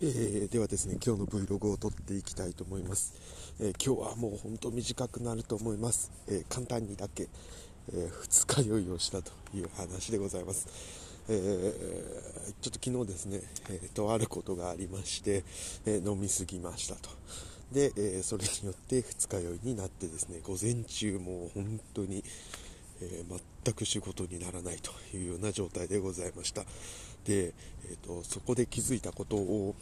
えー、ではですね今日の Vlog を撮っていきたいと思います、えー、今日はもう本当短くなると思います、えー、簡単にだけ、え二日酔いをしたという話でございます、えちょっと昨日ですね、えとあることがありまして、え飲みすぎましたと。で、えそれによって二日酔いになってですね午前中もう本当にえー、全く仕事にならないというような状態でございました。で、えーと、そこで気づいたことを、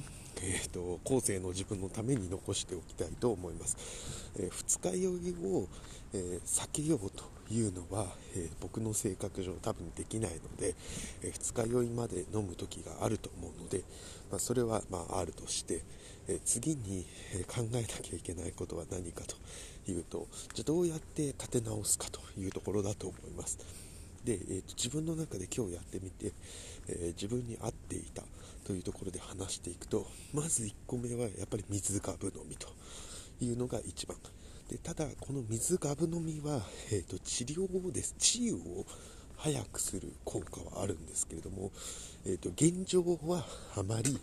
えーと、後世の自分のために残しておきたいと思います、えー、二日酔いを、えー、避けようというのは、え僕の性格上多分できないので、え二日酔いまで飲む時があると思うので、まあ、それはまああるとして、え次に、考えなきゃいけないことは何かというとじゃどうやって立て直すかというところだと思います。で、えーと、自分の中で今日やってみて、えー、自分に合っていたというところで話していくとまず1個目はやっぱり水ガブ飲みというのが一番。でただこの水ガブ飲みは、えーと、治療です治癒を早くする効果はあるんですけれども、えーと、現状はあまり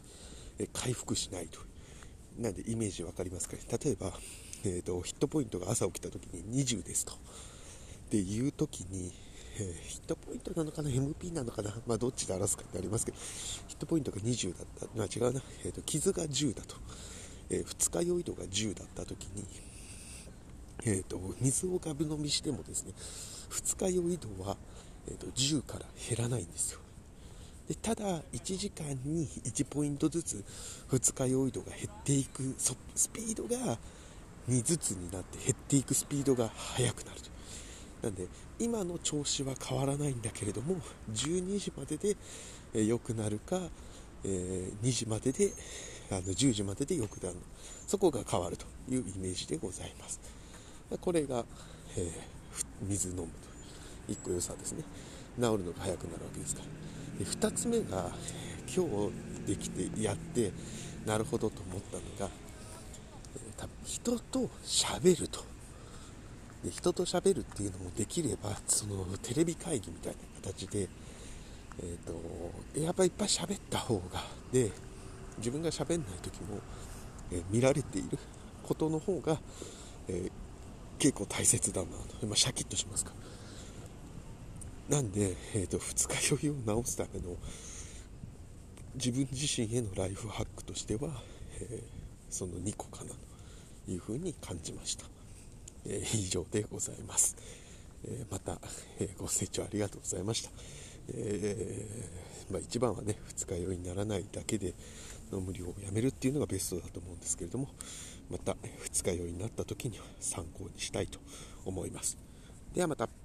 回復しないとなんでイメージ分かりますかね。例えばえーと、ヒットポイントが朝起きた時に20ですと。っていう時に、えー、ヒットポイントなのかな ?MP なのかな？まあどっちで表すかになりますけど、ヒットポイントが20だった。まあ違うな。えーと、傷が10だと。えー、二日酔い度が10だった時に、えーと、水をガブ飲みしてもですね、二日酔い度は、えーと、10から減らないんですよ。でただ1時間に1ポイントずつ二日酔い度が減っていくスピードが2ずつになって減っていくスピードが速くなるとなんで今の調子は変わらないんだけれども12時までで良、くなるか、えー、2時までであの10時までで良くなる。そこが変わるというイメージでございます。これが、えー、水飲むと1個良さですね。治るのが早くなるわけですから。で2つ目が今日できてやってなるほどと思ったのが人と喋ると。で人と喋るっていうのもできればそのテレビ会議みたいな形で、えーと、やっぱいっぱい喋った方がで自分が喋んない時も、えー、見られていることの方が、えー、結構大切だなと、まあ、シャキッとしますか。なんで、えーと、二日酔いを治すための自分自身へのライフハックとしては、えー、その2個かなというふうに感じました、えー、以上でございます、えー、また、えご清聴ありがとうございました、えまあ、一番はね二日酔いにならないだけで飲む量をやめるっていうのがベストだと思うんですけれどもまた二日酔いになった時には参考にしたいと思います。ではまた。